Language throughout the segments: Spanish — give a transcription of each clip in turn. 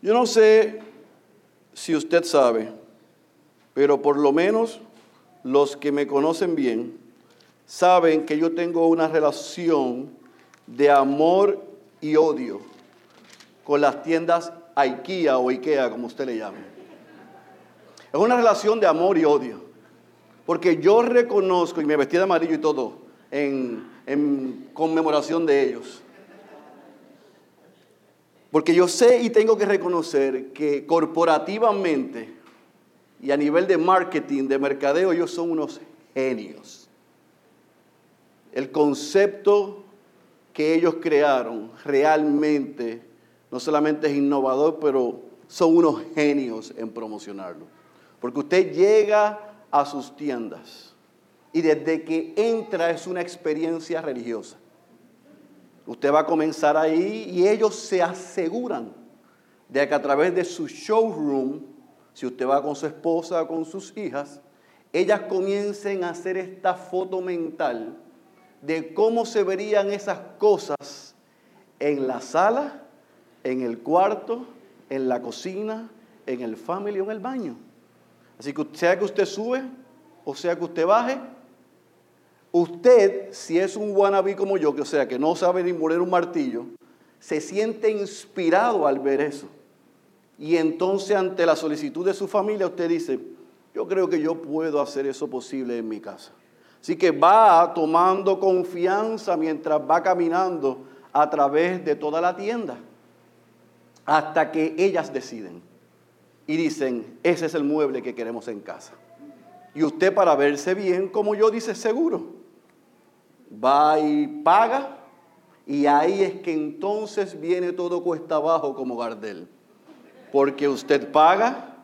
Yo no sé si usted sabe, pero por lo menos los que me conocen bien saben que yo tengo una relación de amor y odio con las tiendas IKEA o IKEA, como usted le llame. Es una relación de amor y odio. Porque yo reconozco, y me vestí de amarillo y todo, en, en conmemoración de ellos. Porque yo sé y tengo que reconocer que corporativamente y a nivel de marketing, de mercadeo, ellos son unos genios. El concepto que ellos crearon realmente no solamente es innovador, pero son unos genios en promocionarlo. Porque usted llega a sus tiendas y desde que entra es una experiencia religiosa. Usted va a comenzar ahí y ellos se aseguran de que a través de su showroom, si usted va con su esposa o con sus hijas, ellas comiencen a hacer esta foto mental de cómo se verían esas cosas en la sala, en el cuarto, en la cocina, en el family o en el baño. Así que sea que usted sube o sea que usted baje, Usted, si es un wannabe como yo, que o sea, que no sabe ni moler un martillo, se siente inspirado al ver eso. Y entonces ante la solicitud de su familia usted dice, yo creo que yo puedo hacer eso posible en mi casa. Así que va tomando confianza mientras va caminando a través de toda la tienda, hasta que ellas deciden y dicen, ese es el mueble que queremos en casa. Y usted para verse bien, como yo, dice seguro va y paga, y ahí es que entonces viene todo cuesta abajo como Gardel. Porque usted paga,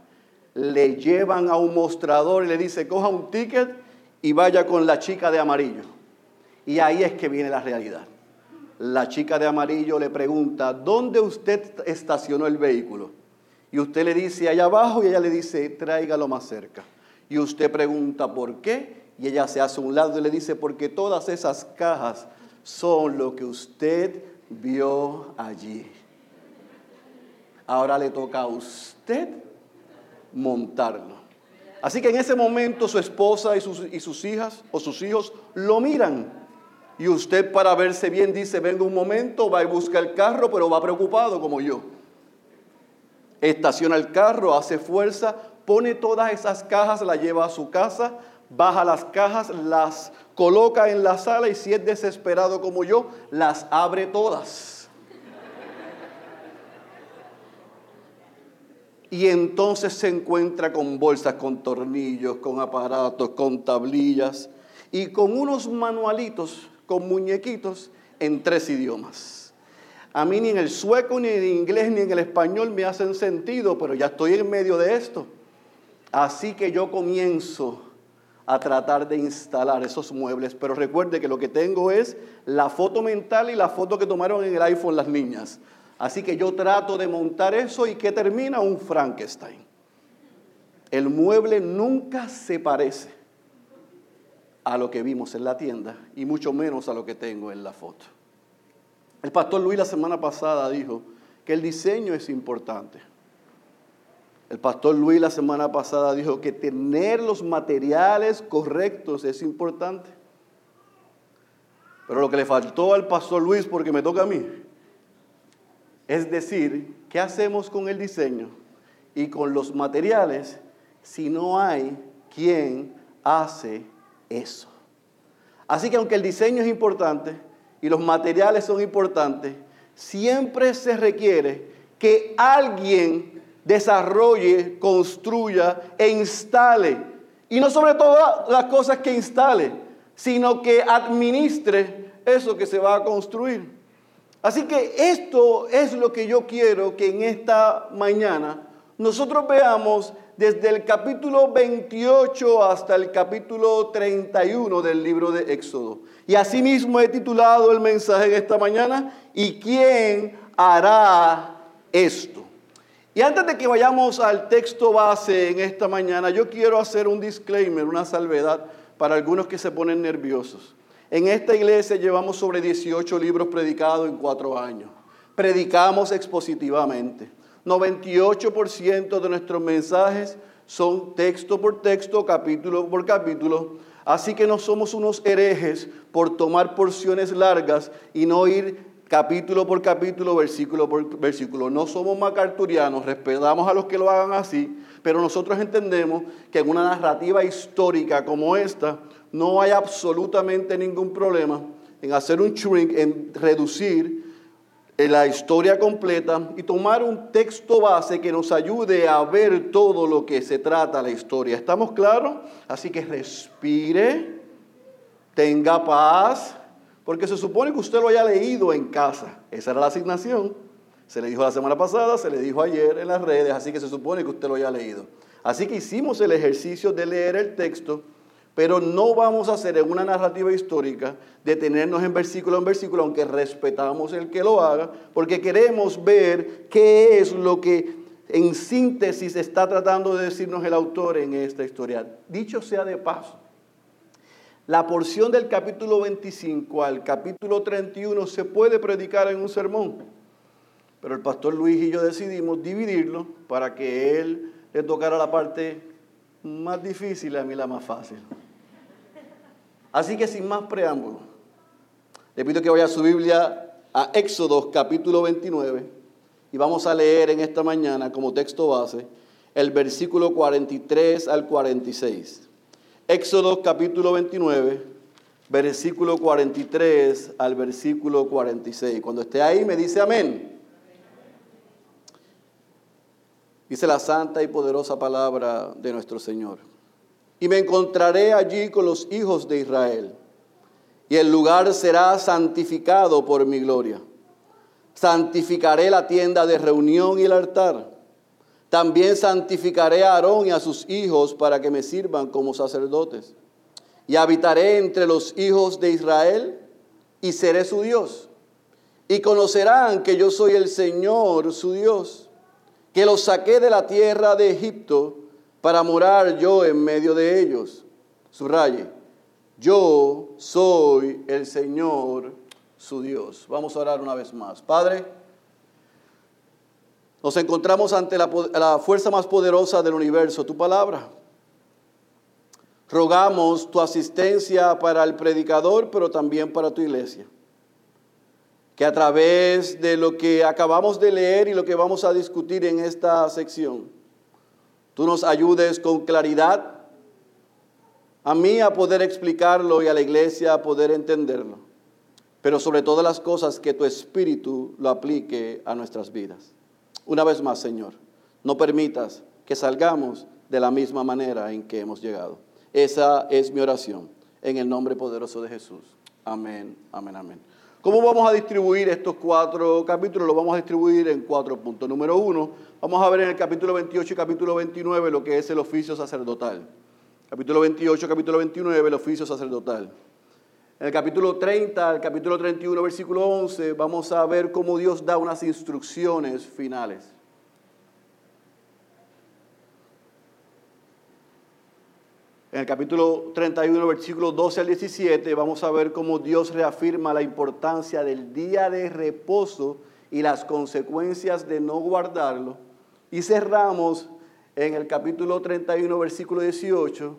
le llevan a un mostrador y le dice, coja un ticket y vaya con la chica de amarillo. Y ahí es que viene la realidad. La chica de amarillo le pregunta, ¿dónde usted estacionó el vehículo? Y usted le dice, allá abajo, y ella le dice, tráigalo más cerca. Y usted pregunta, ¿por qué? Y ella se hace a un lado y le dice, porque todas esas cajas son lo que usted vio allí. Ahora le toca a usted montarlo. Así que en ese momento su esposa y sus, y sus hijas o sus hijos lo miran. Y usted para verse bien dice, venga un momento, va y busca el carro, pero va preocupado como yo. Estaciona el carro, hace fuerza, pone todas esas cajas, la lleva a su casa, baja las cajas, las coloca en la sala y si es desesperado como yo, las abre todas. Y entonces se encuentra con bolsas, con tornillos, con aparatos, con tablillas y con unos manualitos, con muñequitos en tres idiomas. A mí ni en el sueco, ni en el inglés, ni en el español me hacen sentido, pero ya estoy en medio de esto. Así que yo comienzo a tratar de instalar esos muebles, pero recuerde que lo que tengo es la foto mental y la foto que tomaron en el iPhone las niñas. Así que yo trato de montar eso y que termina un Frankenstein. El mueble nunca se parece a lo que vimos en la tienda y mucho menos a lo que tengo en la foto. El pastor Luis la semana pasada dijo que el diseño es importante. El pastor Luis la semana pasada dijo que tener los materiales correctos es importante. Pero lo que le faltó al pastor Luis, porque me toca a mí, es decir, ¿qué hacemos con el diseño y con los materiales si no hay quien hace eso? Así que aunque el diseño es importante y los materiales son importantes, siempre se requiere que alguien desarrolle, construya e instale. Y no sobre todas las cosas que instale, sino que administre eso que se va a construir. Así que esto es lo que yo quiero que en esta mañana nosotros veamos desde el capítulo 28 hasta el capítulo 31 del libro de Éxodo. Y asimismo he titulado el mensaje de esta mañana, ¿y quién hará esto? Y antes de que vayamos al texto base en esta mañana, yo quiero hacer un disclaimer, una salvedad para algunos que se ponen nerviosos. En esta iglesia llevamos sobre 18 libros predicados en cuatro años. Predicamos expositivamente. 98% de nuestros mensajes son texto por texto, capítulo por capítulo. Así que no somos unos herejes por tomar porciones largas y no ir capítulo por capítulo, versículo por versículo. No somos macarturianos, respetamos a los que lo hagan así, pero nosotros entendemos que en una narrativa histórica como esta no hay absolutamente ningún problema en hacer un shrink, en reducir la historia completa y tomar un texto base que nos ayude a ver todo lo que se trata la historia. ¿Estamos claros? Así que respire, tenga paz, porque se supone que usted lo haya leído en casa. Esa era la asignación. Se le dijo la semana pasada, se le dijo ayer en las redes, así que se supone que usted lo haya leído. Así que hicimos el ejercicio de leer el texto, pero no vamos a hacer en una narrativa histórica detenernos en versículo en versículo, aunque respetamos el que lo haga, porque queremos ver qué es lo que en síntesis está tratando de decirnos el autor en esta historia. Dicho sea de paso, la porción del capítulo 25 al capítulo 31 se puede predicar en un sermón, pero el pastor Luis y yo decidimos dividirlo para que él le tocara la parte más difícil y a mí la más fácil. Así que sin más preámbulo, le pido que vaya a su Biblia a Éxodo capítulo 29 y vamos a leer en esta mañana como texto base el versículo 43 al 46. Éxodo capítulo 29, versículo 43 al versículo 46. Cuando esté ahí me dice amén. Dice la santa y poderosa palabra de nuestro Señor. Y me encontraré allí con los hijos de Israel, y el lugar será santificado por mi gloria. Santificaré la tienda de reunión y el altar también santificaré a Aarón y a sus hijos para que me sirvan como sacerdotes. Y habitaré entre los hijos de Israel y seré su Dios. Y conocerán que yo soy el Señor su Dios, que los saqué de la tierra de Egipto para morar yo en medio de ellos. Subraye, yo soy el Señor su Dios. Vamos a orar una vez más. Padre, nos encontramos ante la, fuerza más poderosa del universo, tu palabra. Rogamos tu asistencia para el predicador, pero también para tu iglesia. Que a través de lo que acabamos de leer y lo que vamos a discutir en esta sección, tú nos ayudes con claridad a mí a poder explicarlo y a la iglesia a poder entenderlo. Pero sobre todas las cosas, que tu espíritu lo aplique a nuestras vidas. Una vez más, Señor, no permitas que salgamos de la misma manera en que hemos llegado. Esa es mi oración, en el nombre poderoso de Jesús. Amén, amén, amén. ¿Cómo vamos a distribuir estos cuatro capítulos? Los vamos a distribuir en cuatro puntos. Número uno, vamos a ver en el capítulo 28 y capítulo 29 lo que es el oficio sacerdotal. Capítulo 28, capítulo 29, el oficio sacerdotal. En el capítulo 30, el capítulo 31, versículo 11, vamos a ver cómo Dios da unas instrucciones finales. En el capítulo 31, versículo 12 al 17, vamos a ver cómo Dios reafirma la importancia del día de reposo y las consecuencias de no guardarlo. Y cerramos en el capítulo 31, versículo 18,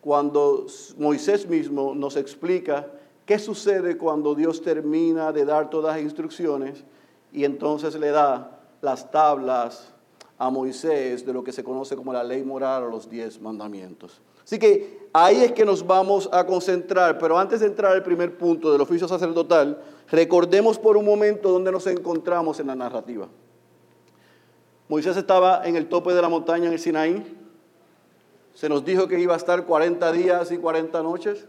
cuando Moisés mismo nos explica qué sucede cuando Dios termina de dar todas las instrucciones y entonces le da las tablas a Moisés de lo que se conoce como la ley moral o los diez mandamientos. Así que ahí es que nos vamos a concentrar, pero antes de entrar al primer punto del oficio sacerdotal, recordemos por un momento dónde nos encontramos en la narrativa. Moisés estaba en el tope de la montaña en el Sinaí, se nos dijo que iba a estar 40 días y 40 noches.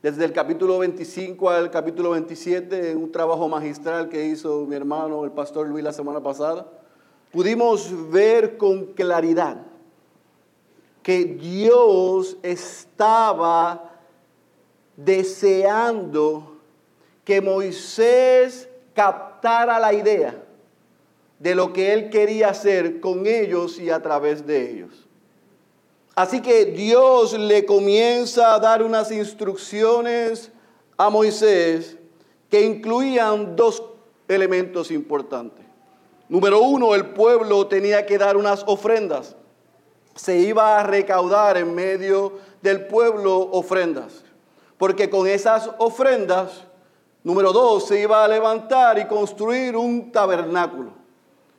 Desde el capítulo 25 al capítulo 27, en un trabajo magistral que hizo mi hermano, el pastor Luis, la semana pasada, pudimos ver con claridad que Dios estaba deseando que Moisés captara la idea de lo que él quería hacer con ellos y a través de ellos. Así que Dios le comienza a dar unas instrucciones a Moisés que incluían dos elementos importantes. Número uno, el pueblo tenía que dar unas ofrendas. Se iba a recaudar en medio del pueblo ofrendas. Porque con esas ofrendas, número dos, se iba a levantar y construir un tabernáculo.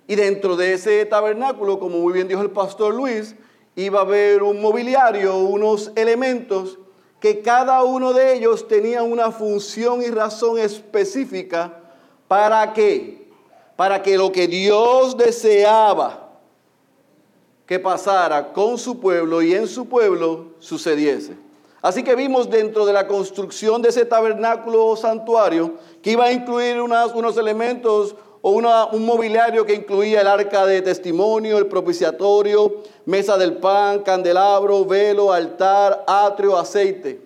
Y dentro de ese tabernáculo, como muy bien dijo el pastor Luis, iba a haber un mobiliario, unos elementos que cada uno de ellos tenía una función y razón específica para qué? Para que lo que Dios deseaba que pasara con su pueblo y en su pueblo sucediese. Así que vimos dentro de la construcción de ese tabernáculo o santuario que iba a incluir unos elementos un mobiliario que incluía el arca de testimonio, el propiciatorio, mesa del pan, candelabro, velo, altar, atrio, aceite.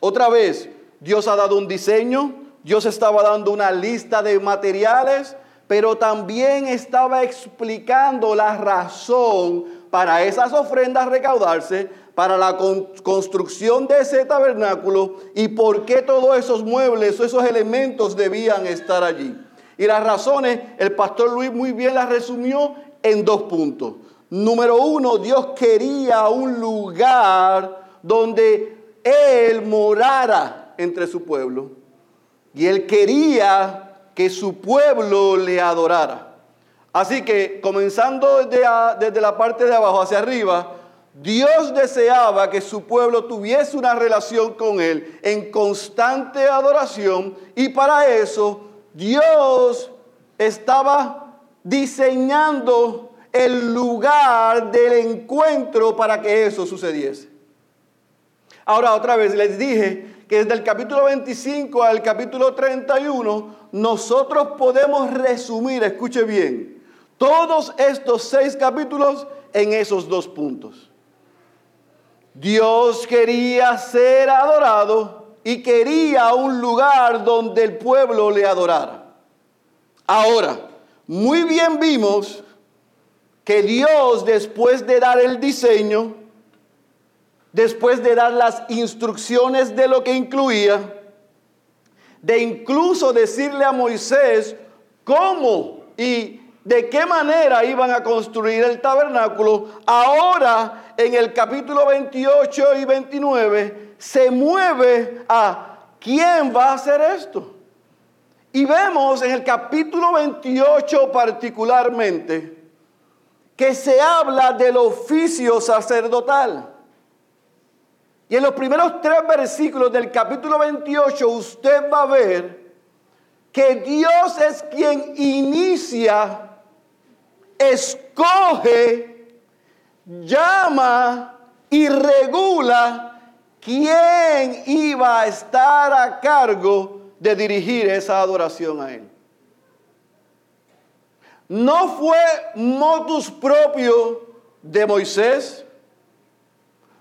Otra vez, Dios ha dado un diseño, Dios estaba dando una lista de materiales, pero también estaba explicando la razón para esas ofrendas recaudarse, para la construcción de ese tabernáculo y por qué todos esos muebles o esos elementos debían estar allí. Y las razones, el pastor Luis muy bien las resumió en dos puntos. Número uno, Dios quería un lugar donde Él morara entre su pueblo. Y Él quería que su pueblo le adorara. Así que comenzando desde, desde la parte de abajo hacia arriba, Dios deseaba que su pueblo tuviese una relación con Él en constante adoración y para eso Dios estaba diseñando el lugar del encuentro para que eso sucediese. Ahora otra vez les dije que desde el capítulo 25 al capítulo 31 nosotros podemos resumir, escuche bien, todos estos seis capítulos en esos dos puntos. Dios quería ser adorado y quería un lugar donde el pueblo le adorara. Ahora, muy bien vimos que Dios después de dar el diseño, después de dar las instrucciones de lo que incluía, de incluso decirle a Moisés cómo y de qué manera iban a construir el tabernáculo, ahora en el capítulo 28 y 29 se mueve a quién va a hacer esto. Y vemos en el capítulo 28 particularmente que se habla del oficio sacerdotal. Y en los primeros tres versículos del capítulo 28 usted va a ver que Dios es quien inicia, escoge, llama y regula ¿quién iba a estar a cargo de dirigir esa adoración a Él? No fue motus propio de Moisés.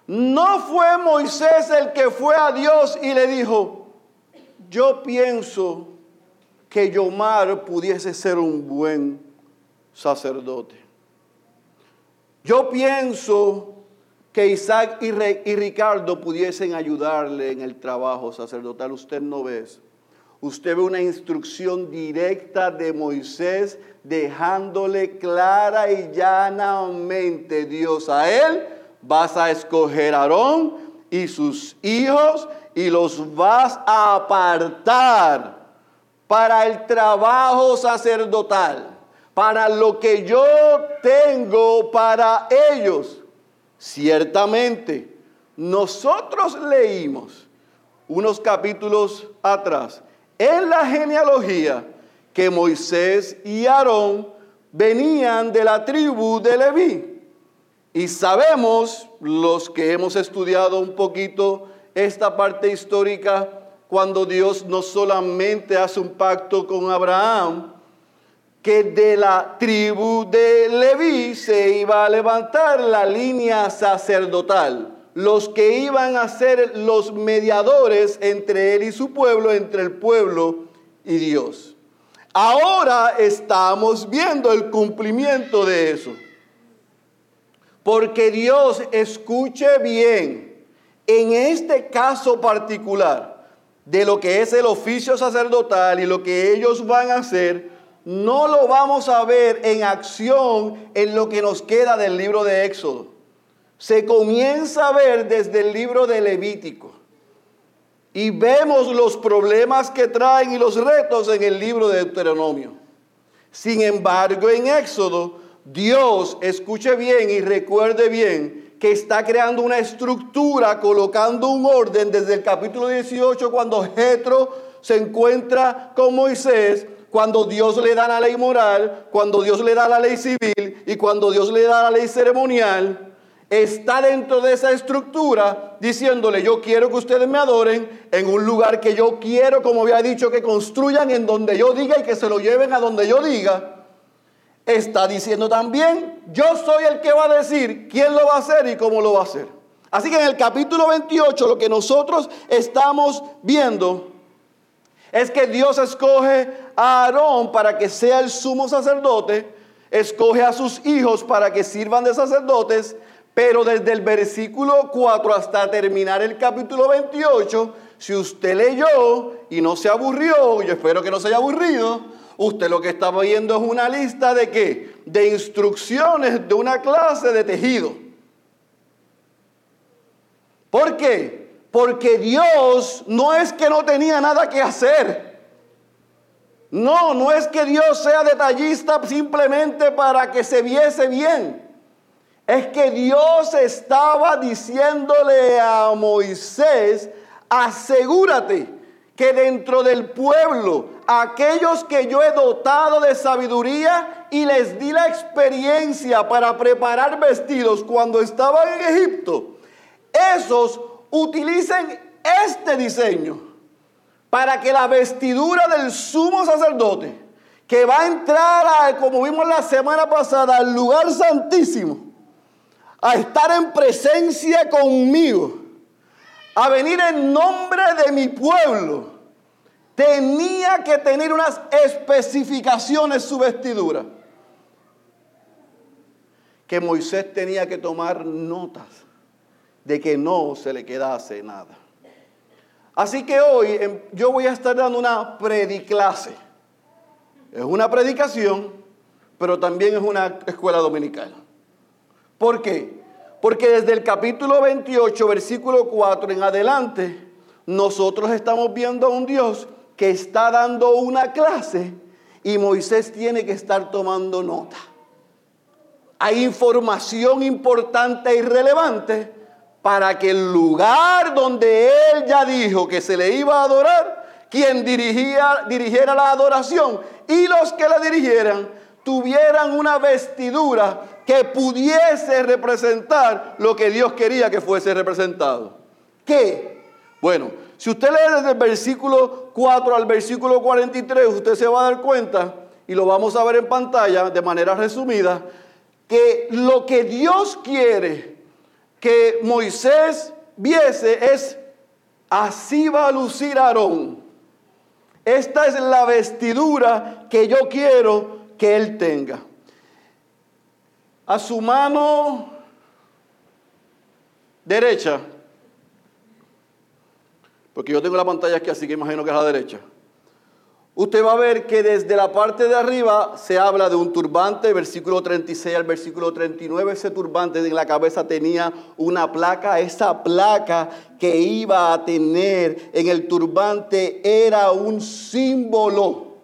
No fue Moisés el que fue a Dios y le dijo, yo pienso que Yomar pudiese ser un buen sacerdote. Yo pienso que Isaac y, Ricardo pudiesen ayudarle en el trabajo sacerdotal. Usted no ve. Usted ve una instrucción directa de Moisés dejándole clara y llanamente Dios a él. Vas a escoger a Aarón y sus hijos y los vas a apartar para el trabajo sacerdotal, para lo que yo tengo para ellos. Ciertamente, nosotros leímos unos capítulos atrás en la genealogía que Moisés y Aarón venían de la tribu de Leví. Y sabemos, los que hemos estudiado un poquito esta parte histórica, cuando Dios no solamente hace un pacto con Abraham, que de la tribu de Leví se iba a levantar la línea sacerdotal, los que iban a ser los mediadores entre él y su pueblo, entre el pueblo y Dios. Ahora estamos viendo el cumplimiento de eso. Porque Dios escuche bien, en este caso particular, de lo que es el oficio sacerdotal y lo que ellos van a hacer, no lo vamos a ver en acción en lo que nos queda del libro de Éxodo. Se comienza a ver desde el libro de Levítico. Y vemos los problemas que traen y los retos en el libro de Deuteronomio. Sin embargo, en Éxodo, Dios, escuche bien y recuerde bien, que está creando una estructura, colocando un orden desde el capítulo 18, cuando Jetro se encuentra con Moisés, cuando Dios le da la ley moral, cuando Dios le da la ley civil y cuando Dios le da la ley ceremonial está dentro de esa estructura diciéndole, yo quiero que ustedes me adoren en un lugar que yo quiero, como había dicho, que construyan en donde yo diga y que se lo lleven a donde yo diga. Está diciendo también, yo soy el que va a decir quién lo va a hacer y cómo lo va a hacer. Así que en el capítulo 28 lo que nosotros estamos viendo es que Dios escoge a Aarón para que sea el sumo sacerdote, escoge a sus hijos para que sirvan de sacerdotes, pero desde el versículo 4 hasta terminar el capítulo 28, si usted leyó y no se aburrió, yo espero que no se haya aburrido, usted lo que está viendo es una lista de qué? De instrucciones de una clase de tejido. ¿Por qué? Porque Dios no es que no tenía nada que hacer. No, no es que Dios sea detallista simplemente para que se viese bien es que Dios estaba diciéndole a Moisés, asegúrate que dentro del pueblo, aquellos que yo he dotado de sabiduría y les di la experiencia para preparar vestidos cuando estaban en Egipto, esos utilicen este diseño para que la vestidura del sumo sacerdote, que va a entrar, como vimos la semana pasada, al lugar santísimo, a estar en presencia conmigo, a venir en nombre de mi pueblo, tenía que tener unas especificaciones su vestidura. Que Moisés tenía que tomar notas de que no se le quedase nada. Así que hoy em, yo voy a estar dando una prediclase. Es una predicación, pero también es una escuela dominical. ¿Por qué? Porque desde el capítulo 28, versículo 4 en adelante, nosotros estamos viendo a un Dios que está dando una clase y Moisés tiene que estar tomando nota. Hay información importante y relevante para que el lugar donde él ya dijo que se le iba a adorar, quien dirigía, dirigiera la adoración y los que la dirigieran, tuvieran una vestidura que pudiese representar lo que Dios quería que fuese representado. ¿Qué? Bueno, si usted lee desde el versículo 4 al versículo 43, usted se va a dar cuenta, y lo vamos a ver en pantalla de manera resumida, que lo que Dios quiere que Moisés viese es, así va a lucir Aarón. Esta es la vestidura que yo quiero que él tenga a su mano derecha, porque yo tengo la pantalla aquí, así que imagino que es la derecha. Usted va a ver que desde la parte de arriba se habla de un turbante, versículo 36 al versículo 39, ese turbante en la cabeza tenía una placa, esa placa que iba a tener en el turbante era un símbolo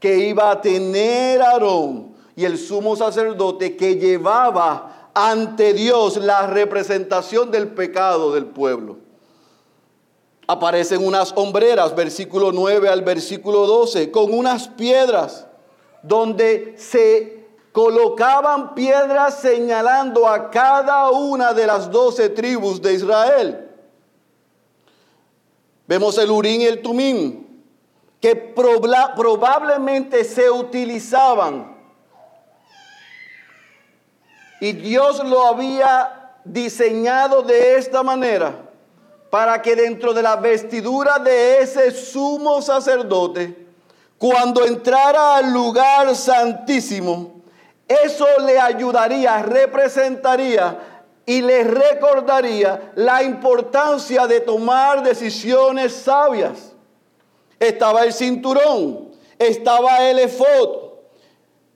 que iba a tener Aarón y el sumo sacerdote que llevaba ante Dios la representación del pecado del pueblo. Aparecen unas hombreras, versículo 9 al versículo 12, con unas piedras donde se colocaban piedras señalando a cada una de las doce tribus de Israel. Vemos el Urín y el Tumín, que probablemente se utilizaban y Dios lo había diseñado de esta manera para que dentro de la vestidura de ese sumo sacerdote, cuando entrara al lugar santísimo, eso le ayudaría, representaría y le recordaría la importancia de tomar decisiones sabias. Estaba el cinturón, estaba el efod,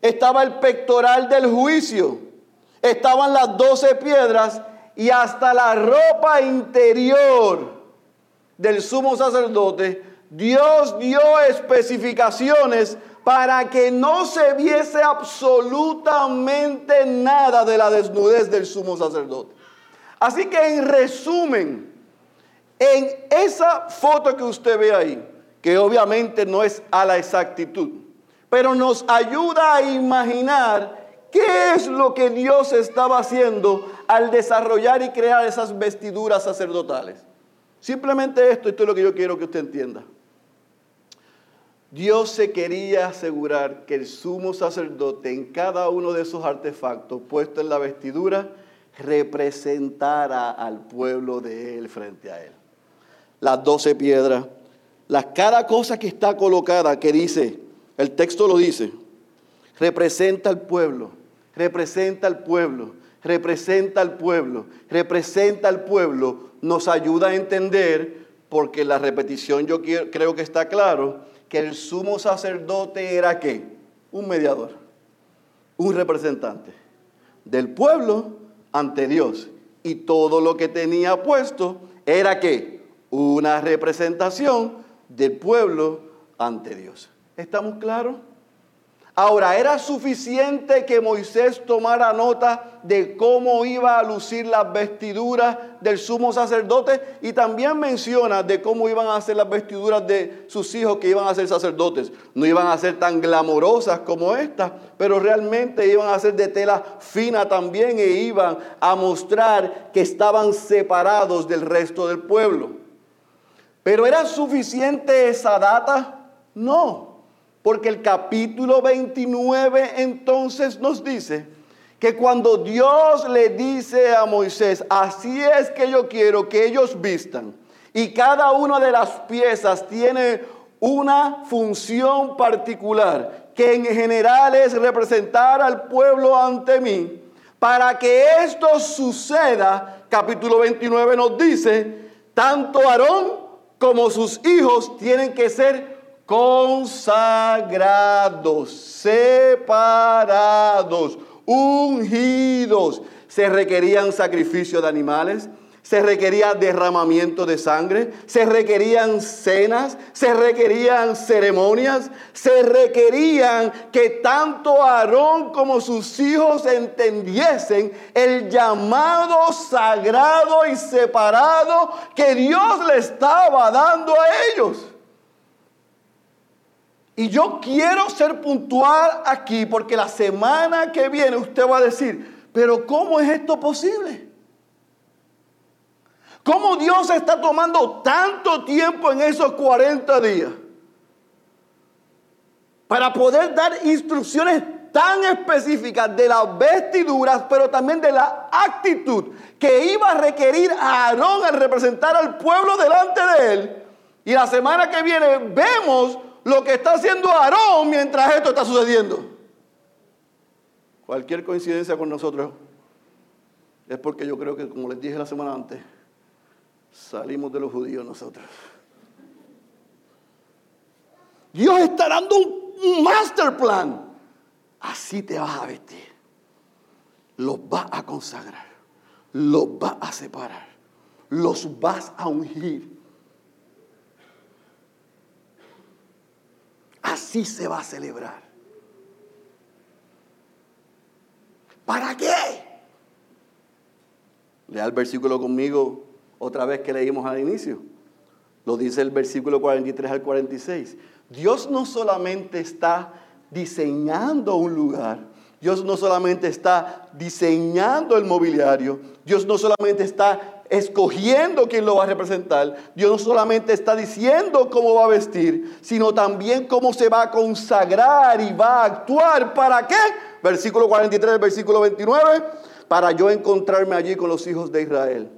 estaba el pectoral del juicio, estaban las doce piedras y hasta la ropa interior del sumo sacerdote, Dios dio especificaciones para que no se viese absolutamente nada de la desnudez del sumo sacerdote. Así que en resumen, en esa foto que usted ve ahí, que obviamente no es a la exactitud, pero nos ayuda a imaginar qué es lo que Dios estaba haciendo al desarrollar y crear esas vestiduras sacerdotales. Simplemente esto, esto es lo que yo quiero que usted entienda. Dios se quería asegurar que el sumo sacerdote en cada uno de esos artefactos puestos en la vestidura representara al pueblo de él frente a él. Las doce piedras, la, cada cosa que está colocada, que dice, el texto lo dice, representa al pueblo, representa al pueblo, representa al pueblo, representa al pueblo, nos ayuda a entender, porque la repetición yo creo que está claro, que el sumo sacerdote era qué? Un mediador, un representante del pueblo ante Dios. Y todo lo que tenía puesto era qué? Una representación del pueblo ante Dios. ¿Estamos claros? Ahora, ¿era suficiente que Moisés tomara nota de cómo iba a lucir las vestiduras del sumo sacerdote? Y también menciona de cómo iban a ser las vestiduras de sus hijos que iban a ser sacerdotes. No iban a ser tan glamorosas como estas, pero realmente iban a ser de tela fina también e iban a mostrar que estaban separados del resto del pueblo. ¿Pero era suficiente esa data? No. Porque el capítulo 29 entonces nos dice que cuando Dios le dice a Moisés, así es que yo quiero que ellos vistan, y cada una de las piezas tiene una función particular, que en general es representar al pueblo ante mí, para que esto suceda, capítulo 29 nos dice, tanto Aarón como sus hijos tienen que ser consagrados, separados, ungidos. Se requerían sacrificios de animales, se requería derramamiento de sangre, se requerían cenas, se requerían ceremonias, se requerían que tanto Aarón como sus hijos entendiesen el llamado sagrado y separado que Dios le estaba dando a ellos. Y yo quiero ser puntual aquí porque la semana que viene usted va a decir, pero ¿cómo es esto posible? ¿Cómo Dios está tomando tanto tiempo en esos 40 días para poder dar instrucciones tan específicas de las vestiduras, pero también de la actitud que iba a requerir a Aarón al representar al pueblo delante de él? Y la semana que viene vemos lo que está haciendo Aarón mientras esto está sucediendo. Cualquier coincidencia con nosotros es porque yo creo que, como les dije la semana antes, salimos de los judíos nosotros. Dios está dando un master plan. Así te vas a vestir. Los vas a consagrar. Los vas a separar. Los vas a ungir. Así se va a celebrar. ¿Para qué? Lea el versículo conmigo otra vez que leímos al inicio. Lo dice el versículo 43 al 46. Dios no solamente está diseñando un lugar, Dios no solamente está diseñando el mobiliario, Dios no solamente está escogiendo quién lo va a representar. Dios no solamente está diciendo cómo va a vestir, sino también cómo se va a consagrar y va a actuar. ¿Para qué? Versículo 43, versículo 29. Para yo encontrarme allí con los hijos de Israel.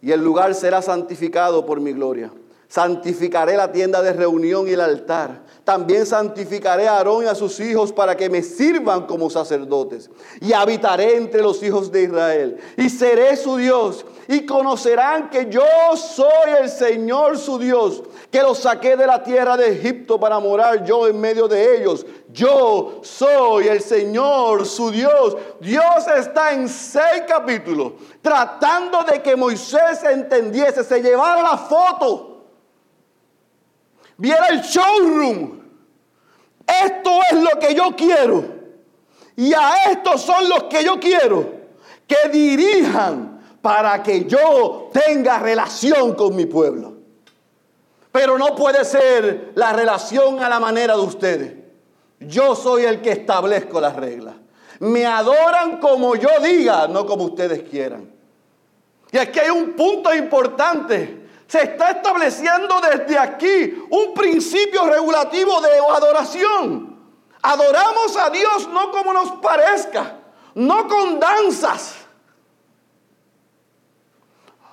Y el lugar será santificado por mi gloria. Santificaré la tienda de reunión y el altar. También santificaré a Aarón y a sus hijos para que me sirvan como sacerdotes. Y habitaré entre los hijos de Israel. Y seré su Dios. Y conocerán que yo soy el Señor su Dios, que los saqué de la tierra de Egipto para morar yo en medio de ellos. Yo soy el Señor su Dios. Dios está en seis capítulos tratando de que Moisés entendiese, se llevara la foto viera el showroom. Esto es lo que yo quiero. Y a estos son los que yo quiero que dirijan para que yo tenga relación con mi pueblo. Pero no puede ser la relación a la manera de ustedes. Yo soy el que establezco las reglas. Me adoran como yo diga, no como ustedes quieran. Y aquí hay un punto importante se está estableciendo desde aquí un principio regulativo de adoración. Adoramos a Dios no como nos parezca, no con danzas.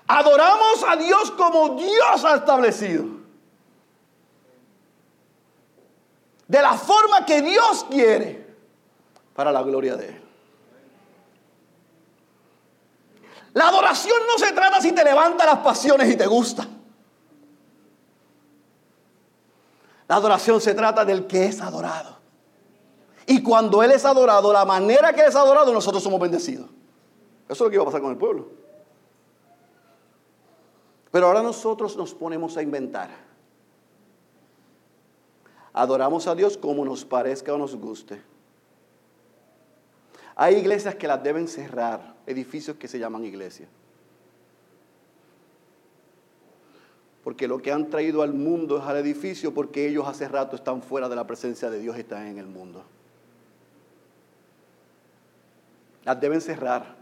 Adoramos a Dios como Dios ha establecido. De la forma que Dios quiere, para la gloria de Él. La adoración no se trata si te levanta las pasiones y te gusta. La adoración se trata del que es adorado. Y cuando Él es adorado, la manera que es adorado, nosotros somos bendecidos. Eso es lo que iba a pasar con el pueblo. Pero ahora nosotros nos ponemos a inventar. Adoramos a Dios como nos parezca o nos guste. Hay iglesias que las deben cerrar, edificios que se llaman iglesias. Porque lo que han traído al mundo es al edificio porque ellos hace rato están fuera de la presencia de Dios y están en el mundo. Las deben cerrar.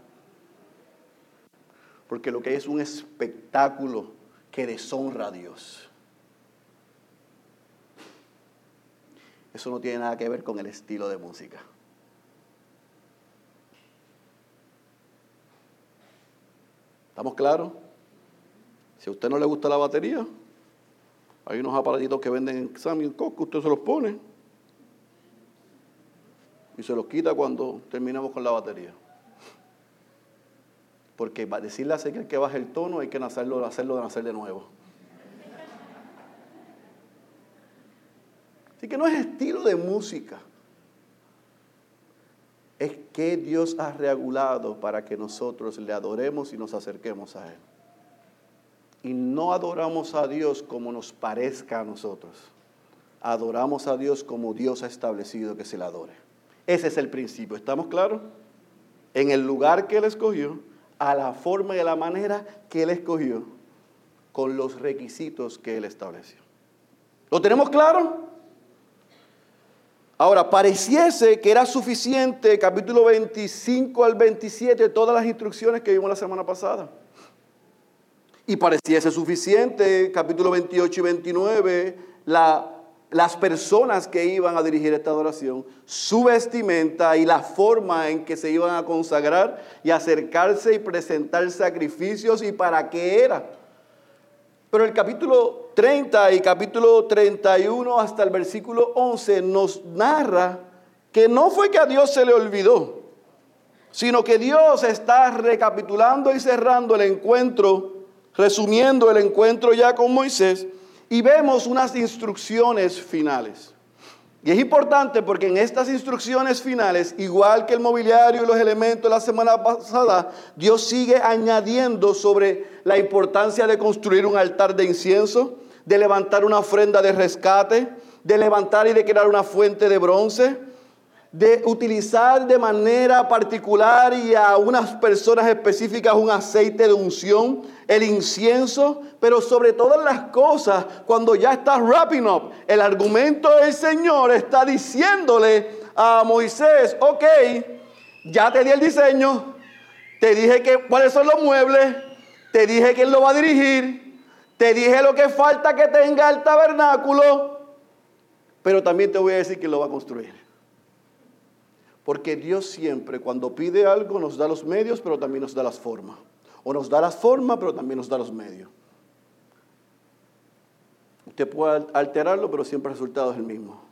Porque lo que es un espectáculo que deshonra a Dios. Eso no tiene nada que ver con el estilo de música. ¿Estamos claros? Si a usted no le gusta la batería, hay unos aparatitos que venden en Sammy Coco, usted se los pone y se los quita cuando terminamos con la batería. Porque decirle a que que baje el tono hay que hacerlo, hacerlo de nacer de nuevo. Así que no es estilo de música es que Dios ha regulado para que nosotros le adoremos y nos acerquemos a Él. Y no adoramos a Dios como nos parezca a nosotros. Adoramos a Dios como Dios ha establecido que se le adore. Ese es el principio. ¿Estamos claros? En el lugar que Él escogió, a la forma y a la manera que Él escogió, con los requisitos que Él estableció. ¿Lo tenemos claro? Ahora, pareciese que era suficiente, capítulo 25 al 27, todas las instrucciones que vimos la semana pasada. Y pareciese suficiente, capítulo 28 y 29, las personas que iban a dirigir esta adoración, su vestimenta y la forma en que se iban a consagrar y acercarse y presentar sacrificios y para qué era. Pero el capítulo 30 y capítulo 31 hasta el versículo 11 nos narra que no fue que a Dios se le olvidó, sino que Dios está recapitulando y cerrando el encuentro, resumiendo el encuentro ya con Moisés, y vemos unas instrucciones finales. Y es importante porque en estas instrucciones finales, igual que el mobiliario y los elementos de la semana pasada, Dios sigue añadiendo sobre la importancia de construir un altar de incienso, de levantar una ofrenda de rescate, de levantar y de crear una fuente de bronce, de utilizar de manera particular y a unas personas específicas un aceite de unción, el incienso, pero sobre todas las cosas, cuando ya está wrapping up, el argumento del Señor está diciéndole a Moisés, ok, ya te di el diseño, te dije que, cuáles son los muebles, te dije quién lo va a dirigir, te dije lo que falta que tenga el tabernáculo, pero también te voy a decir quién lo va a construir. Porque Dios siempre cuando pide algo nos da los medios, pero también nos da las formas. O nos da las formas, pero también nos da los medios. Usted puede alterarlo, pero siempre el resultado es el mismo.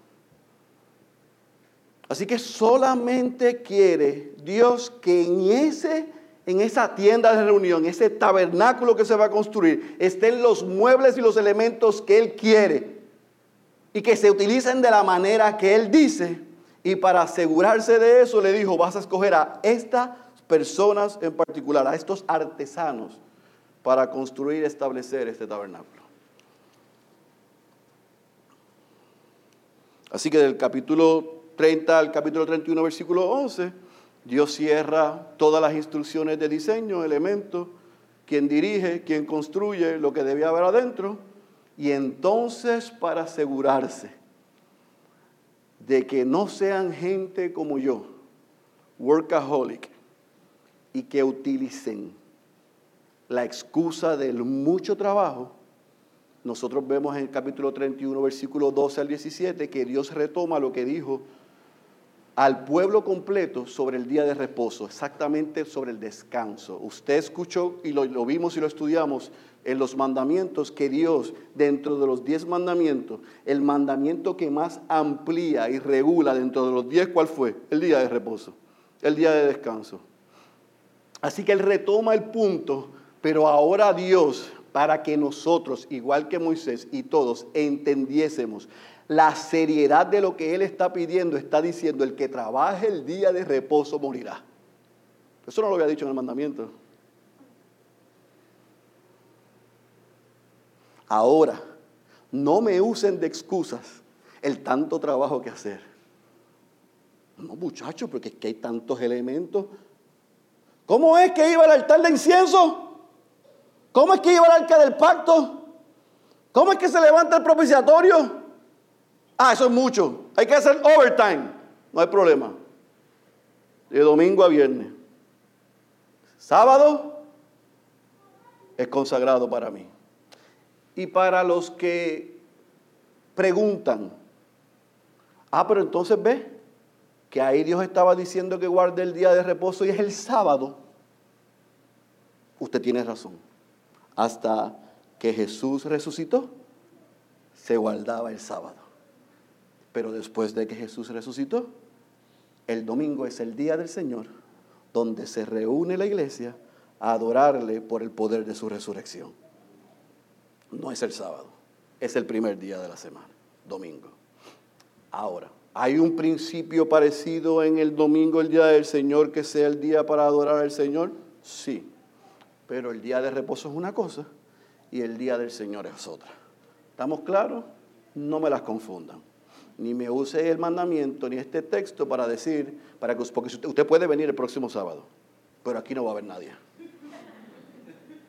Así que solamente quiere Dios que en, en esa tienda de reunión, ese tabernáculo que se va a construir, estén los muebles y los elementos que Él quiere y que se utilicen de la manera que Él dice. Y para asegurarse de eso le dijo, vas a escoger a estas personas en particular, a estos artesanos, para construir y establecer este tabernáculo. Así que del capítulo 30 al capítulo 31, versículo 11, Dios cierra todas las instrucciones de diseño, elementos, quien dirige, quien construye lo que debía haber adentro, y entonces para asegurarse de que no sean gente como yo, workaholic, y que utilicen la excusa del mucho trabajo, nosotros vemos en el capítulo 31, versículo 12 al 17, que Dios retoma lo que dijo al pueblo completo sobre el día de reposo, exactamente sobre el descanso. Usted escuchó y lo, vimos y lo estudiamos en los mandamientos que Dios, dentro de los diez mandamientos, el mandamiento que más amplía y regula dentro de los diez, ¿cuál fue? El día de reposo, el día de descanso. Así que Él retoma el punto, pero ahora Dios, para que nosotros, igual que Moisés y todos, entendiésemos la seriedad de lo que Él está pidiendo, está diciendo, el que trabaje el día de reposo morirá. Eso no lo había dicho en el mandamiento. Ahora, no me usen de excusas el tanto trabajo que hacer. No, muchachos, porque es que hay tantos elementos. ¿Cómo es que iba al altar de incienso? ¿Cómo es que iba al arca del pacto? ¿Cómo es que se levanta el propiciatorio? Ah, eso es mucho. Hay que hacer overtime. No hay problema. De domingo a viernes. Sábado es consagrado para mí. Y para los que preguntan, ah, pero entonces ve que ahí Dios estaba diciendo que guarde el día de reposo y es el sábado. Usted tiene razón. Hasta que Jesús resucitó, se guardaba el sábado. Pero después de que Jesús resucitó, el domingo es el día del Señor, donde se reúne la iglesia a adorarle por el poder de su resurrección. No es el sábado, es el primer día de la semana, domingo. Ahora, ¿hay un principio parecido en el domingo, el día del Señor, que sea el día para adorar al Señor? Sí, pero el día de reposo es una cosa y el día del Señor es otra. ¿Estamos claros? No me las confundan ni me use el mandamiento ni este texto para decir, para que, porque usted puede venir el próximo sábado, pero aquí no va a haber nadie.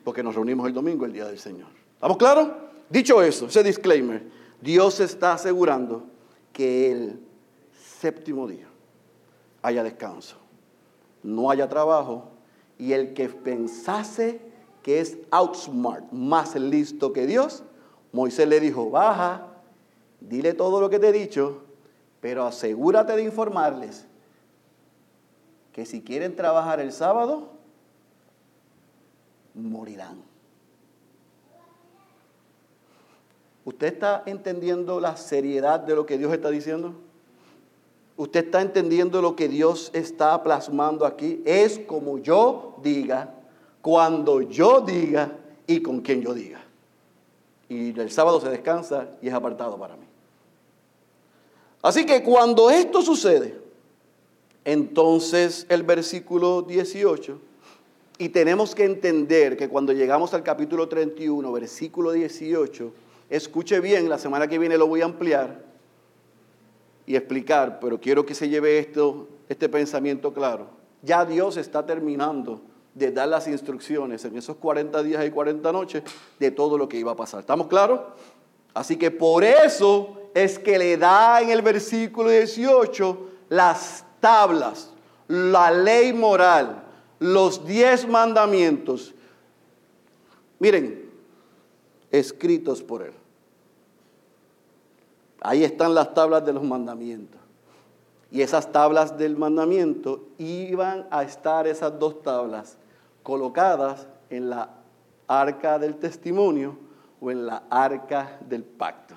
Porque nos reunimos el domingo, el día del Señor. ¿Estamos claros? Dicho eso, ese disclaimer, Dios está asegurando que el séptimo día haya descanso, no haya trabajo y el que pensase que es outsmart, más listo que Dios, Moisés le dijo, baja dile todo lo que te he dicho, pero asegúrate de informarles que si quieren trabajar el sábado, morirán. ¿Usted está entendiendo la seriedad de lo que Dios está diciendo? ¿Usted está entendiendo lo que Dios está plasmando aquí? Es como yo diga, cuando yo diga y con quien yo diga. Y el sábado se descansa y es apartado para mí. Así que cuando esto sucede, entonces el versículo 18, y tenemos que entender que cuando llegamos al capítulo 31, versículo 18, escuche bien, la semana que viene lo voy a ampliar y explicar, pero quiero que se lleve esto, este pensamiento claro. Ya Dios está terminando de dar las instrucciones en esos 40 días y 40 noches de todo lo que iba a pasar. ¿Estamos claros? Así que por eso es que le da en el versículo 18 las tablas, la ley moral, los diez mandamientos. Miren, escritos por él. Ahí están las tablas de los mandamientos. Y esas tablas del mandamiento iban a estar esas dos tablas colocadas en la arca del testimonio o en la arca del pacto,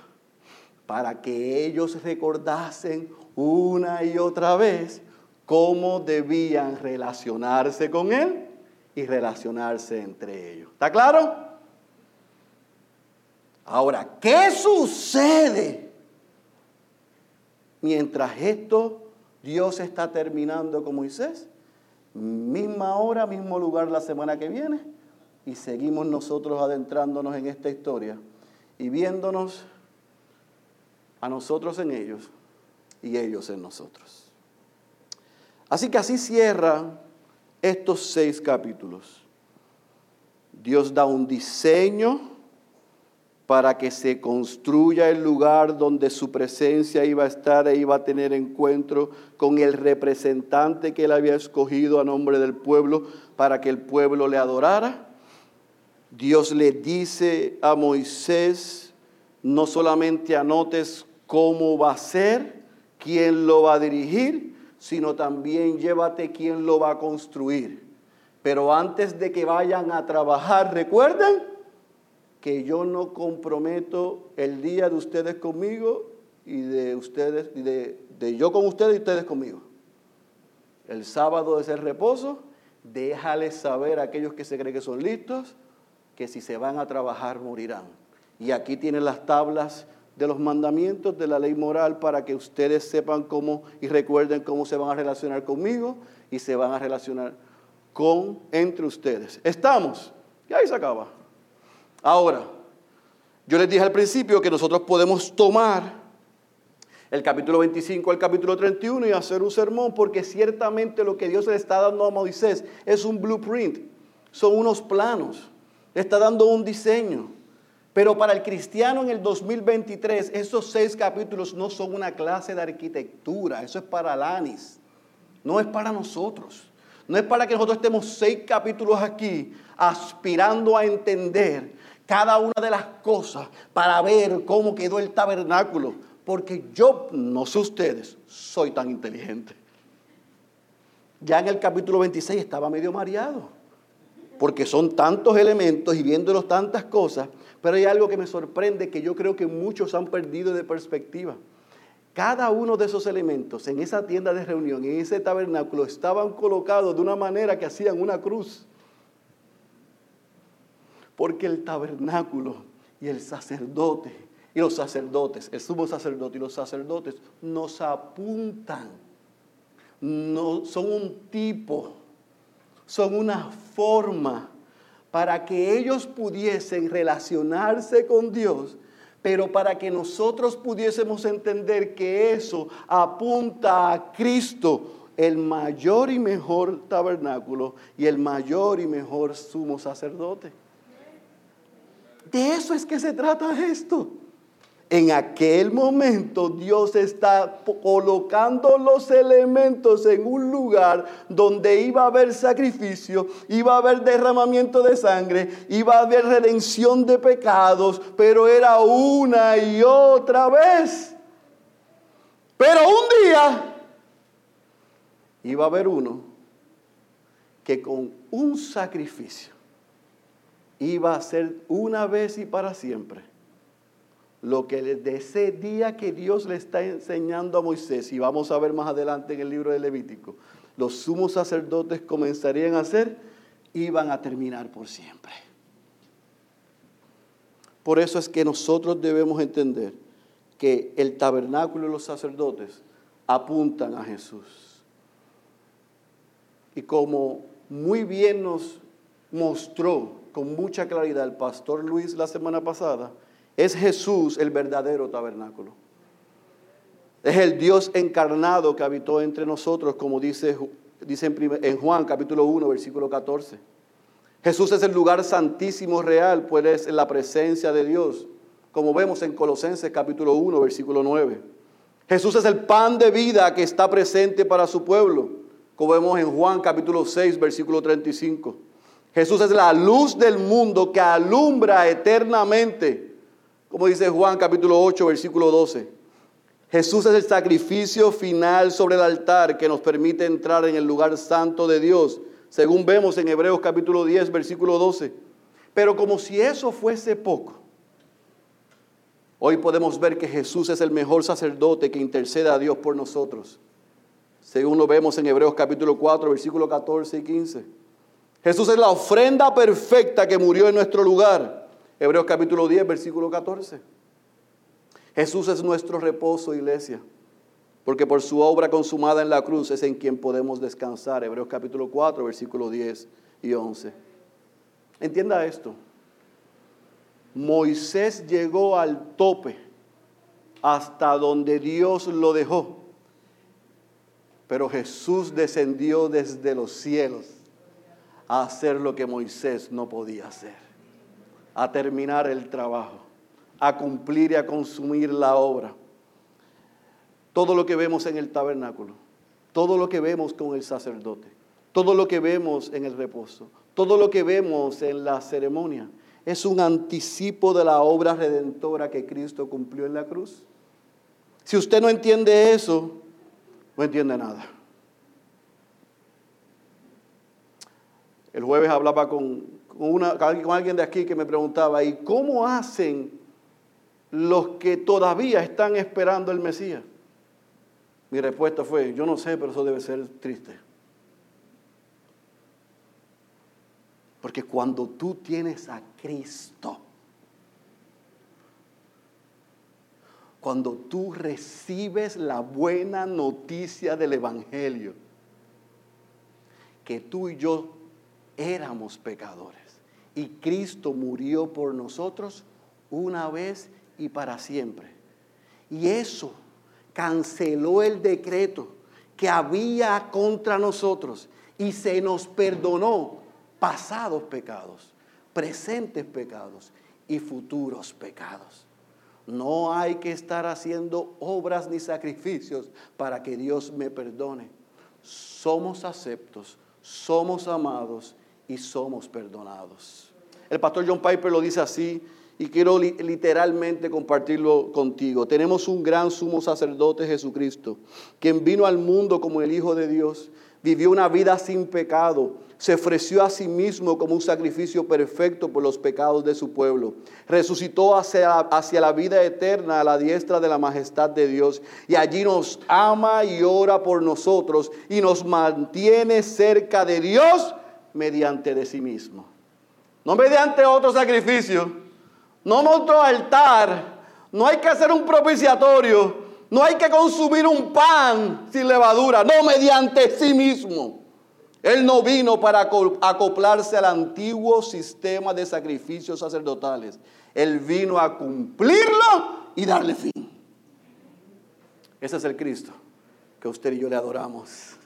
para que ellos recordasen una y otra vez cómo debían relacionarse con Él y relacionarse entre ellos. ¿Está claro? Ahora, ¿qué sucede mientras esto Dios está terminando con Moisés? Misma hora, mismo lugar la semana que viene y seguimos nosotros adentrándonos en esta historia y viéndonos a nosotros en ellos y ellos en nosotros. Así que así cierra estos seis capítulos. Dios da un diseño para que se construya el lugar donde su presencia iba a estar e iba a tener encuentro con el representante que él había escogido a nombre del pueblo para que el pueblo le adorara. Dios le dice a Moisés, no solamente anotes cómo va a ser, quién lo va a dirigir, sino también llévate quién lo va a construir. Pero antes de que vayan a trabajar, recuerden que yo no comprometo el día de ustedes conmigo y de ustedes, y de, de yo con ustedes y ustedes conmigo. El sábado es el reposo, déjales saber a aquellos que se creen que son listos que si se van a trabajar morirán. Y aquí tienen las tablas de los mandamientos de la ley moral para que ustedes sepan cómo y recuerden cómo se van a relacionar conmigo y se van a relacionar con entre ustedes. Estamos. Y ahí se acaba. Ahora, yo les dije al principio que nosotros podemos tomar el capítulo 25 al capítulo 31 y hacer un sermón porque ciertamente lo que Dios le está dando a Moisés es un blueprint, son unos planos está dando un diseño. Pero para el cristiano en el 2023, esos seis capítulos no son una clase de arquitectura, eso es para Lanis, no es para nosotros. No es para que nosotros estemos seis capítulos aquí aspirando a entender cada una de las cosas para ver cómo quedó el tabernáculo. Porque yo, no sé ustedes, soy tan inteligente. Ya en el capítulo 26 estaba medio mareado porque son tantos elementos y viéndolos tantas cosas, pero hay algo que me sorprende que yo creo que muchos han perdido de perspectiva. Cada uno de esos elementos en esa tienda de reunión, en ese tabernáculo, estaban colocados de una manera que hacían una cruz. Porque el tabernáculo y el sacerdote, y los sacerdotes, el sumo sacerdote y los sacerdotes, nos apuntan, no, son un tipo son una forma para que ellos pudiesen relacionarse con Dios, pero para que nosotros pudiésemos entender que eso apunta a Cristo, el mayor y mejor tabernáculo y el mayor y mejor sumo sacerdote. De eso es que se trata esto. En aquel momento Dios está colocando los elementos en un lugar donde iba a haber sacrificio, iba a haber derramamiento de sangre, iba a haber redención de pecados, pero era una y otra vez. Pero un día iba a haber uno que con un sacrificio iba a ser una vez y para siempre lo que de ese día que Dios le está enseñando a Moisés, y vamos a ver más adelante en el libro de Levítico, los sumos sacerdotes comenzarían a hacer, iban a terminar por siempre. Por eso es que nosotros debemos entender que el tabernáculo y los sacerdotes apuntan a Jesús. Y como muy bien nos mostró con mucha claridad el pastor Luis la semana pasada, es Jesús el verdadero tabernáculo. Es el Dios encarnado que habitó entre nosotros, como dice, dice en Juan capítulo 1, versículo 14. Jesús es el lugar santísimo real, pues es la presencia de Dios, como vemos en Colosenses capítulo 1, versículo 9. Jesús es el pan de vida que está presente para su pueblo, como vemos en Juan capítulo 6, versículo 35. Jesús es la luz del mundo que alumbra eternamente como dice Juan capítulo 8, versículo 12. Jesús es el sacrificio final sobre el altar que nos permite entrar en el lugar santo de Dios, según vemos en Hebreos capítulo 10, versículo 12. Pero como si eso fuese poco, Hoy podemos ver que Jesús es el mejor sacerdote que intercede a Dios por nosotros, según lo vemos en Hebreos capítulo 4, versículos 14 y 15. Jesús es la ofrenda perfecta que murió en nuestro lugar. Hebreos capítulo 10, versículo 14. Jesús es nuestro reposo, iglesia, porque por su obra consumada en la cruz es en quien podemos descansar. Hebreos capítulo 4, versículo 10 y 11. Entienda esto. Moisés llegó al tope hasta donde Dios lo dejó. Pero Jesús descendió desde los cielos a hacer lo que Moisés no podía hacer. A terminar el trabajo, a cumplir y a consumir la obra. Todo lo que vemos en el tabernáculo, todo lo que vemos con el sacerdote, todo lo que vemos en el reposo, todo lo que vemos en la ceremonia es un anticipo de la obra redentora que Cristo cumplió en la cruz. Si usted no entiende eso, no entiende nada. El jueves hablaba con, con alguien de aquí que me preguntaba, ¿y cómo hacen los que todavía están esperando el Mesías? Mi respuesta fue, yo no sé, pero eso debe ser triste. Porque cuando tú tienes a Cristo, cuando tú recibes la buena noticia del Evangelio, que tú y yo éramos pecadores y Cristo murió por nosotros una vez y para siempre. Y eso canceló el decreto que había contra nosotros y se nos perdonó pasados pecados, presentes pecados y futuros pecados. No hay que estar haciendo obras ni sacrificios para que Dios me perdone. Somos aceptos, somos amados y somos perdonados. El pastor John Piper lo dice así y quiero literalmente compartirlo contigo. Tenemos un gran sumo sacerdote Jesucristo, quien vino al mundo como el Hijo de Dios, vivió una vida sin pecado se ofreció a sí mismo como un sacrificio perfecto por los pecados de su pueblo. Resucitó hacia, la vida eterna a la diestra de la majestad de Dios. Y allí nos ama y ora por nosotros y nos mantiene cerca de Dios mediante de sí mismo. No mediante otro sacrificio, no otro altar, no hay que hacer un propiciatorio, no hay que consumir un pan sin levadura, no mediante sí mismo. Él no vino para acoplarse al antiguo sistema de sacrificios sacerdotales. Él vino a cumplirlo y darle fin. Ese es el Cristo que usted y yo le adoramos.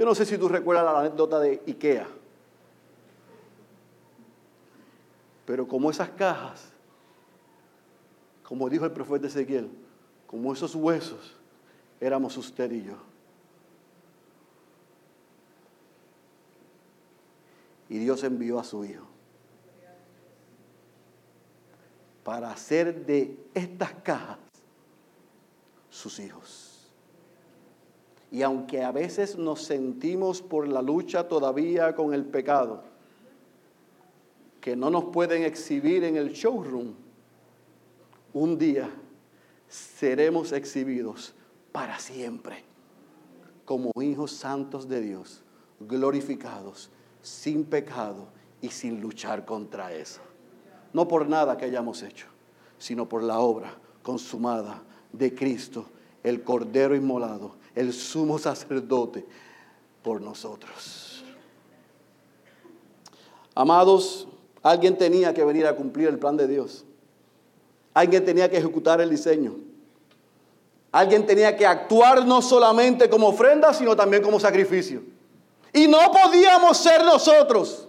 Yo no sé si tú recuerdas la anécdota de Ikea, pero como esas cajas, como dijo el profeta Ezequiel, como esos huesos, éramos usted y yo. Y Dios envió a su Hijo para hacer de estas cajas sus hijos. Y aunque a veces nos sentimos por la lucha todavía con el pecado, que no nos pueden exhibir en el showroom, un día seremos exhibidos para siempre como hijos santos de Dios, glorificados sin pecado y sin luchar contra eso. No por nada que hayamos hecho, sino por la obra consumada de Cristo, el Cordero inmolado, el sumo sacerdote por nosotros. Amados, alguien tenía que venir a cumplir el plan de Dios. Alguien tenía que ejecutar el diseño. Alguien tenía que actuar no solamente como ofrenda, sino también como sacrificio. Y no podíamos ser nosotros.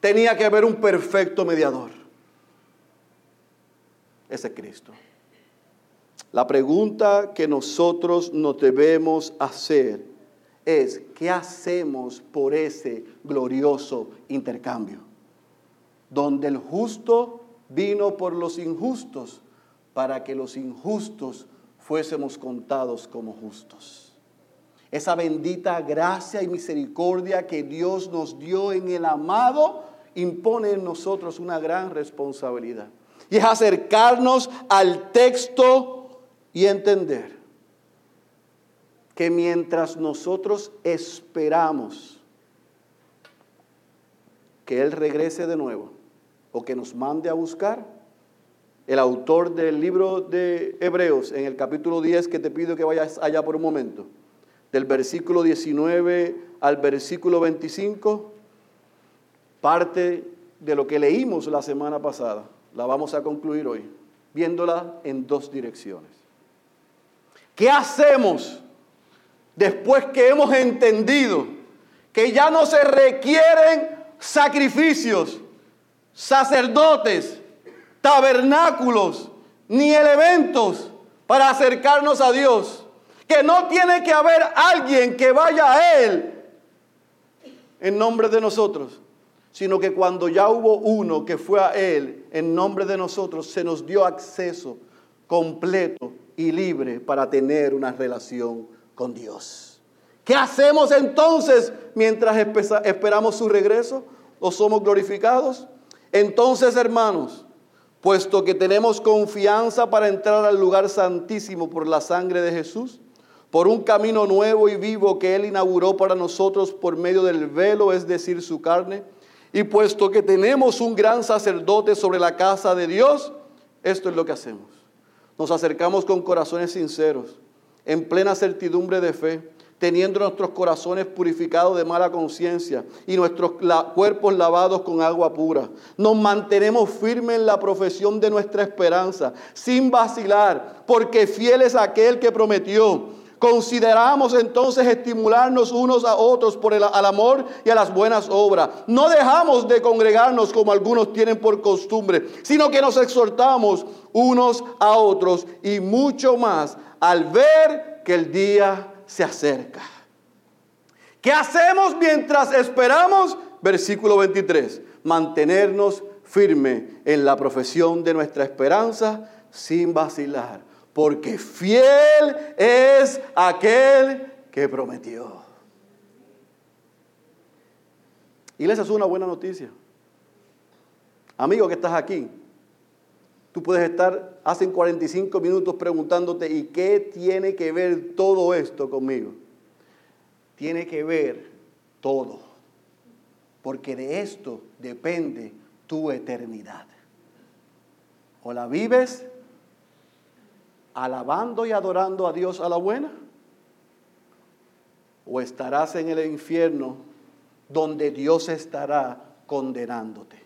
Tenía que haber un perfecto mediador. Ese es Cristo. La pregunta que nosotros nos debemos hacer es, ¿qué hacemos por ese glorioso intercambio? Donde el justo vino por los injustos para que los injustos fuésemos contados como justos esa bendita gracia y misericordia que Dios nos dio en el amado impone en nosotros una gran responsabilidad. Y es acercarnos al texto y entender que mientras nosotros esperamos que Él regrese de nuevo o que nos mande a buscar, el autor del libro de Hebreos, en el capítulo 10, que te pido que vayas allá por un momento, del versículo 19 al versículo 25, parte de lo que leímos la semana pasada, la vamos a concluir hoy, viéndola en dos direcciones. ¿Qué hacemos después que hemos entendido que ya no se requieren sacrificios, sacerdotes, tabernáculos, ni elementos para acercarnos a Dios? Que no tiene que haber alguien que vaya a Él en nombre de nosotros, sino que cuando ya hubo uno que fue a Él en nombre de nosotros, se nos dio acceso completo y libre para tener una relación con Dios. ¿Qué hacemos entonces mientras esperamos su regreso o somos glorificados? Entonces, hermanos, puesto que tenemos confianza para entrar al lugar santísimo por la sangre de Jesús, por un camino nuevo y vivo que Él inauguró para nosotros por medio del velo, es decir, su carne. Y puesto que tenemos un gran sacerdote sobre la casa de Dios, esto es lo que hacemos. Nos acercamos con corazones sinceros, en plena certidumbre de fe, teniendo nuestros corazones purificados de mala conciencia y nuestros cuerpos lavados con agua pura. Nos mantenemos firmes en la profesión de nuestra esperanza, sin vacilar, porque fiel es aquel que prometió. Consideramos entonces estimularnos unos a otros por el al amor y a las buenas obras. No dejamos de congregarnos como algunos tienen por costumbre, sino que nos exhortamos unos a otros y mucho más al ver que el día se acerca. ¿Qué hacemos mientras esperamos? Versículo 23. Mantenernos firme en la profesión de nuestra esperanza sin vacilar porque fiel es aquel que prometió. Y les es una buena noticia. Amigo que estás aquí, tú puedes estar hace 45 minutos preguntándote, ¿y qué tiene que ver todo esto conmigo? Tiene que ver todo, porque de esto depende tu eternidad. O la vives alabando y adorando a Dios a la buena? ¿O estarás en el infierno donde Dios estará condenándote?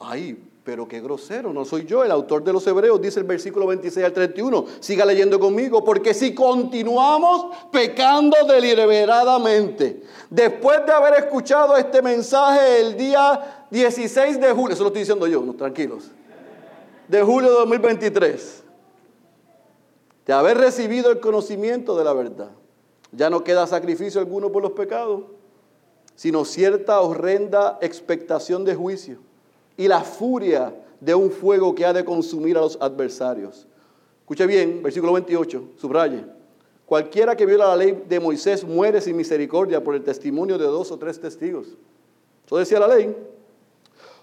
Ay, pero qué grosero, no soy yo el autor de los Hebreos, dice el versículo 26 al 31. Siga leyendo conmigo, porque si continuamos pecando deliberadamente, después de haber escuchado este mensaje el día 16 de julio, eso lo estoy diciendo yo, no, tranquilos, de julio de 2023 de haber recibido el conocimiento de la verdad. Ya no queda sacrificio alguno por los pecados, sino cierta horrenda expectación de juicio y la furia de un fuego que ha de consumir a los adversarios. Escuche bien, versículo 28, subraye. Cualquiera que viola la ley de Moisés muere sin misericordia por el testimonio de dos o tres testigos. Eso decía la ley.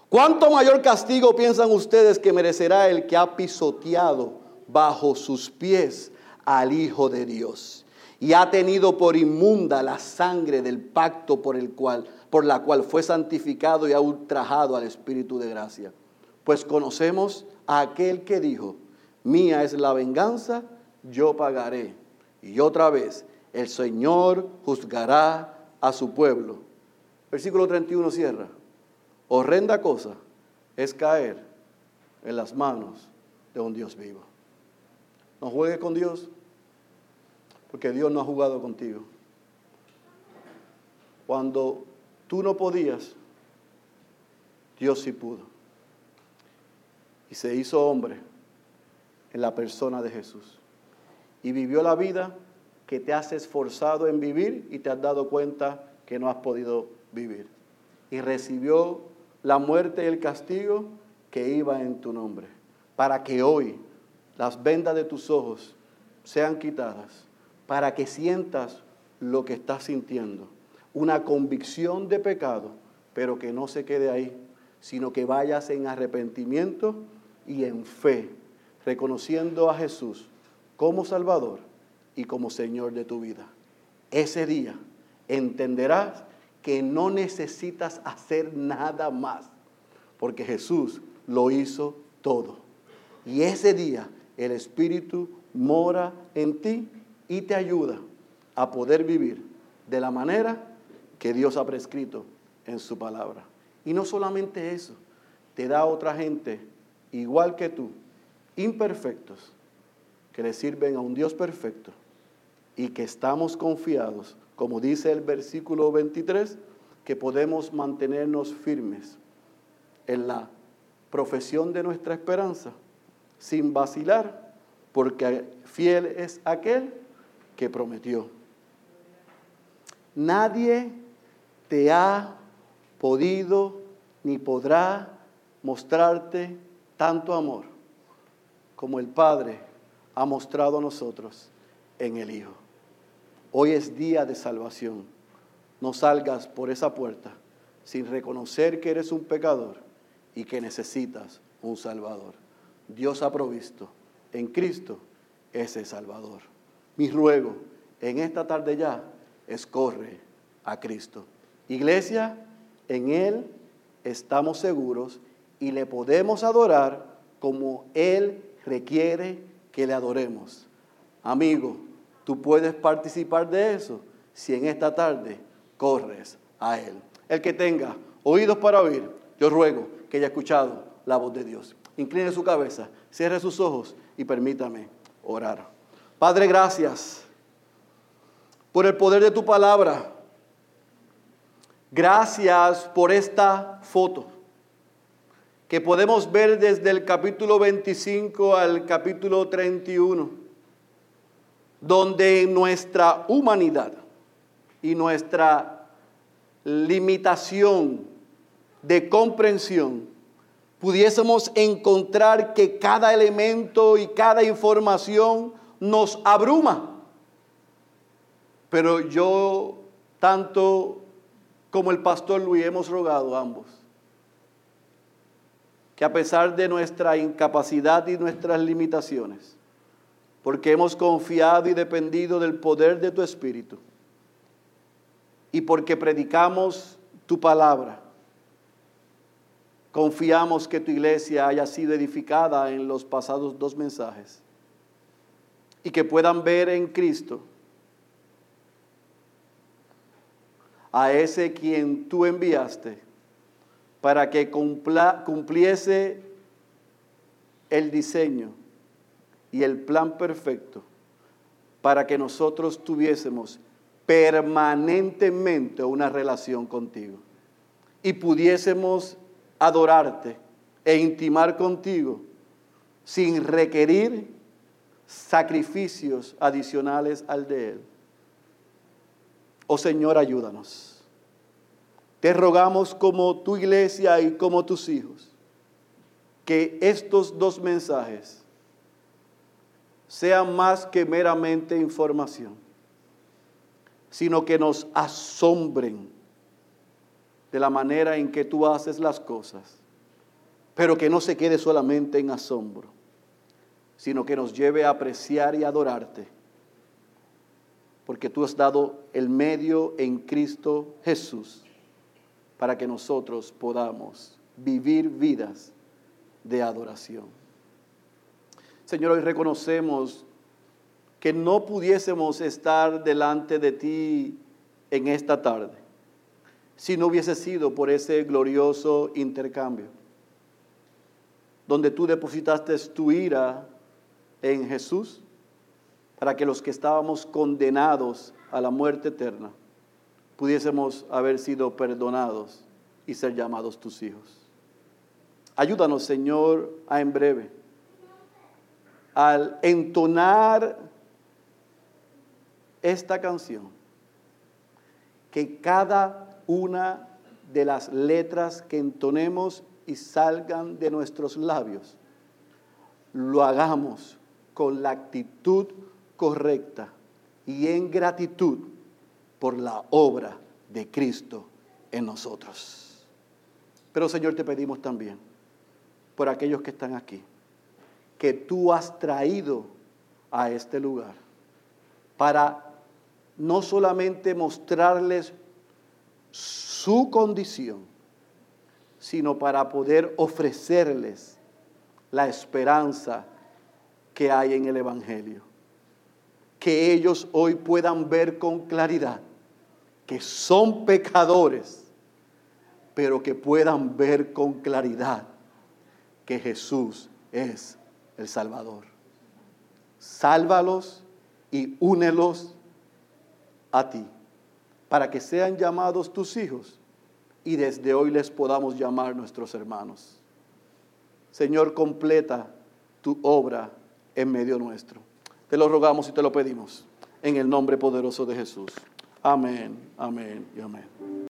¿Cuánto mayor castigo piensan ustedes que merecerá el que ha pisoteado bajo sus pies al Hijo de Dios y ha tenido por inmunda la sangre del pacto por el cual por la cual fue santificado y ha ultrajado al espíritu de gracia. Pues conocemos a aquel que dijo, "Mía es la venganza, yo pagaré." Y otra vez, el Señor juzgará a su pueblo. Versículo 31 cierra. Horrenda cosa es caer en las manos de un Dios vivo. No juegues con Dios, porque Dios no ha jugado contigo. Cuando tú no podías, Dios sí pudo. Y se hizo hombre en la persona de Jesús. Y vivió la vida que te has esforzado en vivir y te has dado cuenta que no has podido vivir. Y recibió la muerte y el castigo que iba en tu nombre. Para que hoy las vendas de tus ojos sean quitadas para que sientas lo que estás sintiendo. Una convicción de pecado, pero que no se quede ahí, sino que vayas en arrepentimiento y en fe, reconociendo a Jesús como Salvador y como Señor de tu vida. Ese día entenderás que no necesitas hacer nada más, porque Jesús lo hizo todo. Y ese día el Espíritu mora en ti y te ayuda a poder vivir de la manera que Dios ha prescrito en su palabra. Y no solamente eso, te da otra gente igual que tú, imperfectos, que le sirven a un Dios perfecto y que estamos confiados, como dice el versículo 23, que podemos mantenernos firmes en la profesión de nuestra esperanza, sin vacilar, porque fiel es aquel que prometió. Nadie te ha podido ni podrá mostrarte tanto amor como el Padre ha mostrado a nosotros en el Hijo. Hoy es día de salvación. No salgas por esa puerta sin reconocer que eres un pecador y que necesitas un Salvador. Dios ha provisto en Cristo ese Salvador. Mi ruego en esta tarde ya es corre a Cristo. Iglesia, en Él estamos seguros y le podemos adorar como Él requiere que le adoremos. Amigo, tú puedes participar de eso si en esta tarde corres a Él. El que tenga oídos para oír, yo ruego que haya escuchado la voz de Dios. Incline su cabeza, cierre sus ojos y permítame orar. Padre, gracias por el poder de tu palabra. Gracias por esta foto que podemos ver desde el capítulo 25 al capítulo 31, donde nuestra humanidad y nuestra limitación de comprensión pudiésemos encontrar que cada elemento y cada información nos abruma. Pero yo, tanto como el pastor Luis, hemos rogado ambos que a pesar de nuestra incapacidad y nuestras limitaciones, porque hemos confiado y dependido del poder de tu Espíritu, y porque predicamos tu palabra, confiamos que tu iglesia haya sido edificada en los pasados dos mensajes y que puedan ver en Cristo a ese quien tú enviaste para que cumpliese el diseño y el plan perfecto para que nosotros tuviésemos permanentemente una relación contigo y pudiésemos adorarte e intimar contigo sin requerir sacrificios adicionales al de Él. Oh Señor, ayúdanos. Te rogamos como tu iglesia y como tus hijos, que estos dos mensajes sean más que meramente información, sino que nos asombren de la manera en que tú haces las cosas, pero que no se quede solamente en asombro, sino que nos lleve a apreciar y adorarte, porque tú has dado el medio en Cristo Jesús para que nosotros podamos vivir vidas de adoración. Señor, hoy reconocemos que no pudiésemos estar delante de ti en esta tarde si no hubiese sido por ese glorioso intercambio, donde tú depositaste tu ira en Jesús para que los que estábamos condenados a la muerte eterna, pudiésemos haber sido perdonados y ser llamados tus hijos. Ayúdanos, Señor, a en breve, al entonar esta canción, que cada una de las letras que entonemos y salgan de nuestros labios, lo hagamos con la actitud correcta y en gratitud por la obra de Cristo en nosotros. Pero Señor, te pedimos también por aquellos que están aquí, que tú has traído a este lugar para no solamente mostrarles su condición, sino para poder ofrecerles la esperanza que hay en el Evangelio. Que ellos hoy puedan ver con claridad que son pecadores, pero que puedan ver con claridad que Jesús es el Salvador. Sálvalos y únelos a ti, para que sean llamados tus hijos y desde hoy les podamos llamar nuestros hermanos. Señor, completa tu obra en medio nuestro. Te lo rogamos y te lo pedimos en el nombre poderoso de Jesús. Amén, amén y amén.